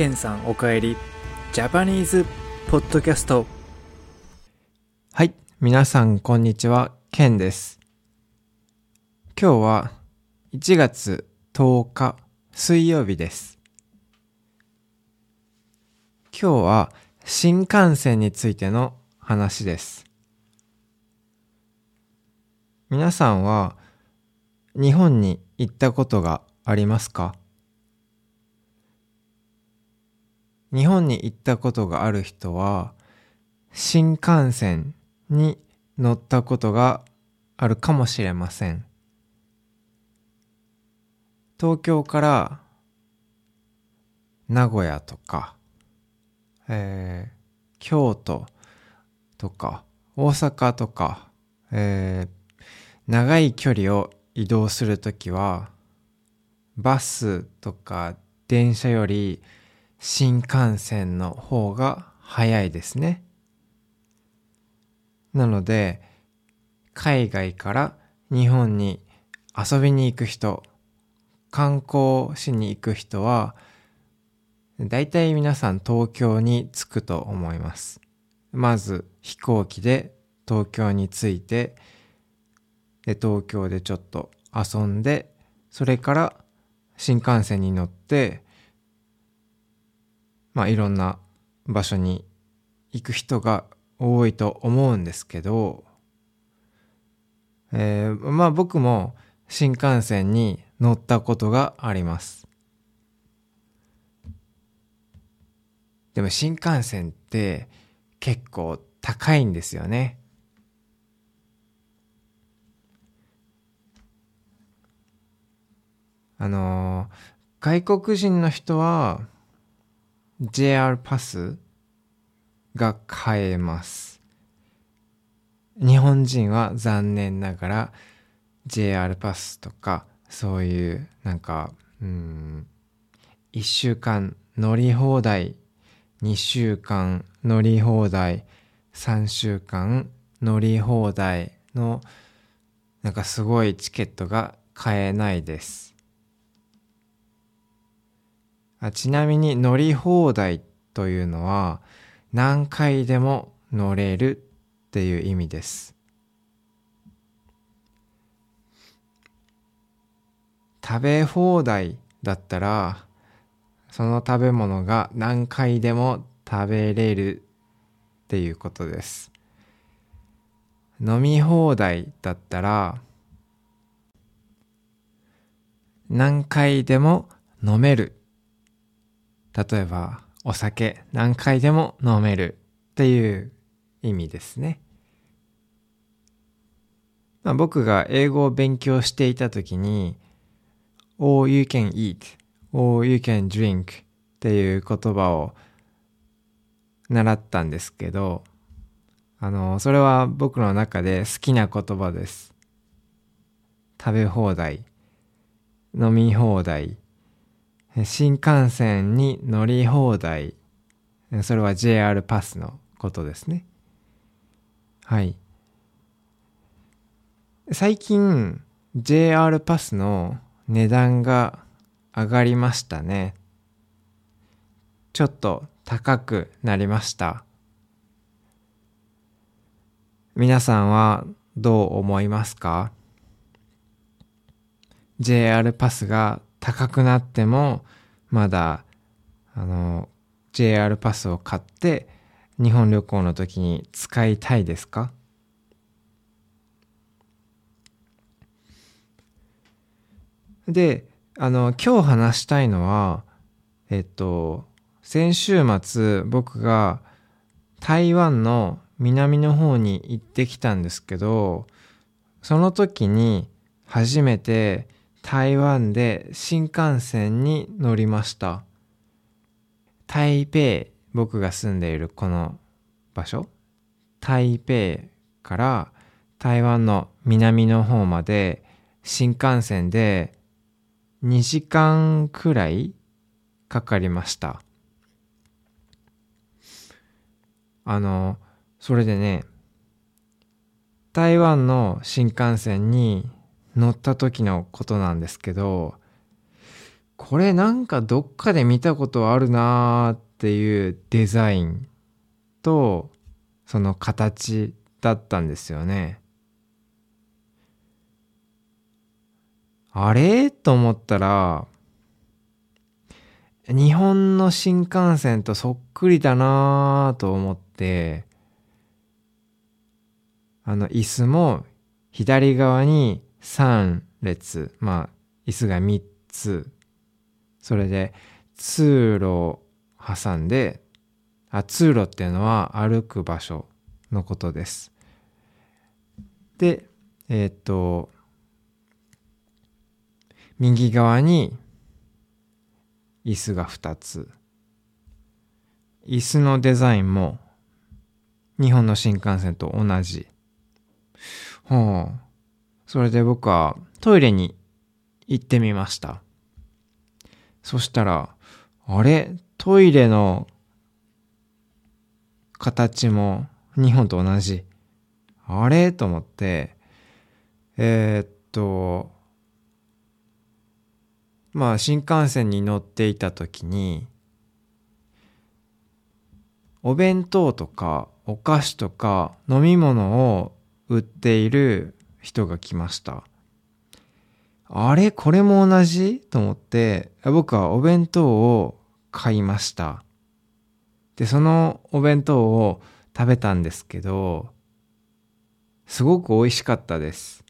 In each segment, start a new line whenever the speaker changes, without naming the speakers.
ケンさんおかえりジャパニーズポッドキャスト
はい。皆さん、こんにちは。ケンです。今日は1月10日水曜日です。今日は新幹線についての話です。皆さんは日本に行ったことがありますか？日本に行ったことがある人は新幹線に乗ったことがあるかもしれません。東京から名古屋とか、えー京都とか大阪とか、えー長い距離を移動するときはバスとか電車より新幹線の方が早いですね。なので、海外から日本に遊びに行く人、観光しに行く人は、だいたい皆さん東京に着くと思います。まず飛行機で東京に着いて、で東京でちょっと遊んで、それから新幹線に乗って、まあいろんな場所に行く人が多いと思うんですけど、えーまあ僕も新幹線に乗ったことがあります。でも新幹線って結構高いんですよね。あのー外国人の人は JR パスが買えます。日本人は残念ながら JR パスとかそういうなんか、うん、1週間乗り放題、2週間乗り放題、3週間乗り放題のなんかすごいチケットが買えないです。あちなみに乗り放題というのは何回でも乗れるっていう意味です。食べ放題だったらその食べ物が何回でも食べれるっていうことです。飲み放題だったら何回でも飲める。例えばお酒何回でも飲めるっていう意味ですね。まあ、僕が英語を勉強していた時に All you can eat, All you can drink っていう言葉を習ったんですけどあの、それは僕の中で好きな言葉です。食べ放題、飲み放題、新幹線に乗り放題。それは JR パスのことですね。はい。最近 JR パスの値段が上がりましたね。ちょっと高くなりました。皆さんはどう思いますか ?JR パスが高くなってもまだあの JR パスを買って日本旅行の時に使いたいですか？であの今日話したいのはえっと先週末僕が台湾の南の方に行ってきたんですけどその時に初めて台湾で新幹線に乗りました。台北、僕が住んでいるこの場所、台北から台湾の南の方まで新幹線で2時間くらいかかりました。あの、それでね、台湾の新幹線に乗った時のことなんですけど、これなんかどっかで見たことあるなーっていうデザインとその形だったんですよね。あれ？と思ったら日本の新幹線とそっくりだなと思ってあの椅子も左側に3列。まあ椅子が3つ。それで通路を挟んであ通路っていうのは歩く場所のことです。でえー、っと右側に椅子が2つ。椅子のデザインも日本の新幹線と同じ。はあそれで僕はトイレに行ってみました。そしたらあれ？トイレの形も日本と同じ。あれ？と思って。えー、っとまあ新幹線に乗っていた時にお弁当とかお菓子とか飲み物を売っている人が来ました。あれ？これも同じ？と思って僕はお弁当を買いました。でそのお弁当を食べたんですけどすごく美味しかったです。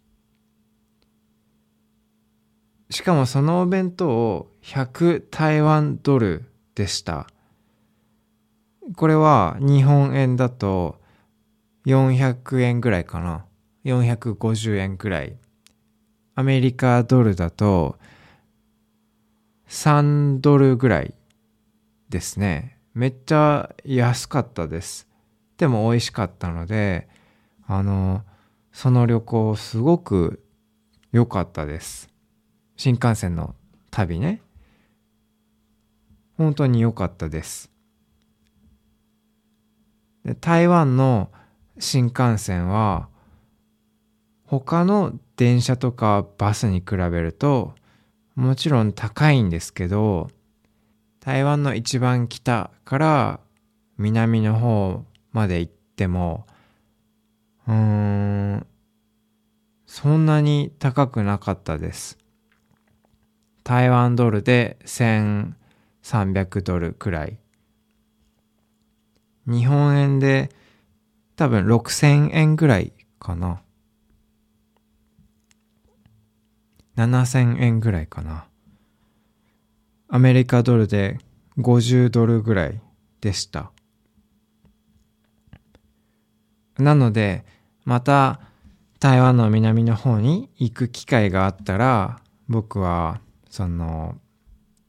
しかもそのお弁当100台湾ドルでした。これは日本円だと400円ぐらいかな。450円ぐらい。アメリカドルだと3ドルぐらいですね。めっちゃ安かったです。でも美味しかったので、あの、その旅行すごく良かったです。新幹線の旅ね。本当に良かったです。で台湾の新幹線は他の電車とかバスに比べるともちろん高いんですけど台湾の一番北から南の方まで行ってもうーんそんなに高くなかったです。台湾ドルで1300ドルくらい。日本円で多分6000円ぐらいかな。7000円ぐらいかな。アメリカドルで50ドルぐらいでした。なので、また台湾の南の方に行く機会があったら、僕はその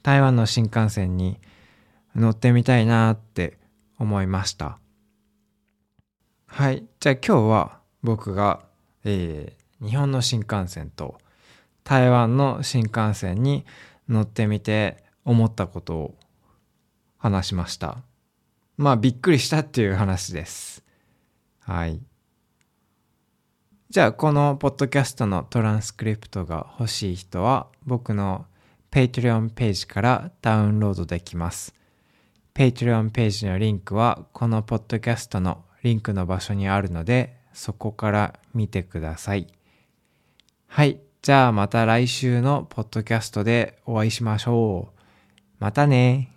台湾の新幹線に乗ってみたいなって思いましたはいじゃあ今日は僕が、えー、日本の新幹線と台湾の新幹線に乗ってみて思ったことを話しましたまあびっくりしたっていう話ですはいじゃあこのポッドキャストのトランスクリプトが欲しい人は僕の Patreon ページからダウンロードできます。Patreon ページのリンクはこのポッドキャストのリンクの場所にあるのでそこから見てください。はい。じゃあまた来週のポッドキャストでお会いしましょう。またね